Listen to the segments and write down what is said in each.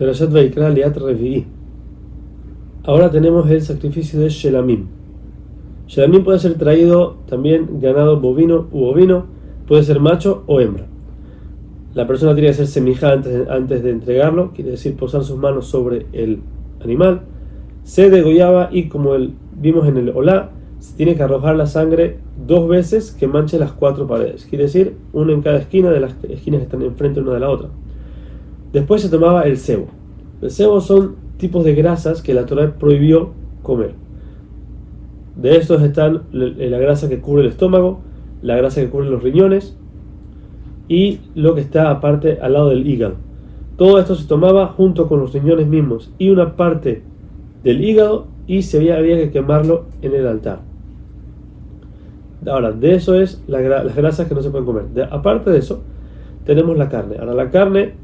Perashat Vaikra Liat Revi'i. Ahora tenemos el sacrificio de Shelamim. Shelamim puede ser traído también ganado bovino u ovino, puede ser macho o hembra. La persona tiene que ser semija antes de, antes de entregarlo, quiere decir posar sus manos sobre el animal. Se degollaba y como el, vimos en el Olá, se tiene que arrojar la sangre dos veces que manche las cuatro paredes. Quiere decir, una en cada esquina de las esquinas que están enfrente una de la otra. Después se tomaba el cebo. El cebo son tipos de grasas que la Torah prohibió comer. De estos están la grasa que cubre el estómago, la grasa que cubre los riñones y lo que está aparte al lado del hígado. Todo esto se tomaba junto con los riñones mismos y una parte del hígado y se había, que quemarlo en el altar. Ahora, de eso es la, las grasas que no se pueden comer. aparte de eso, tenemos la carne. Ahora, la carne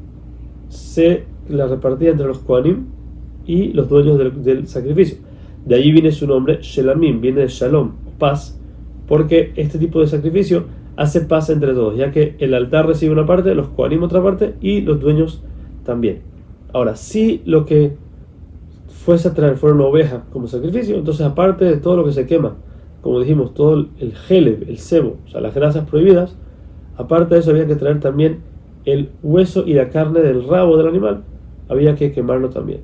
se la repartía entre los Koanim y los dueños del, sacrificio. De allí viene su nombre, Shelamim, viene de Shalom, paz, porque este tipo de sacrificio hace paz entre todos, ya que el altar recibe una parte, los Koanim otra parte y los dueños también. Ahora, si lo que fuese a traer fuera una oveja como sacrificio, entonces aparte de todo lo que se quema, como dijimos, todo el gele, el cebo, o sea, las grasas prohibidas, aparte de eso había que traer también el hueso y la carne del rabo del animal, había que quemarlo también.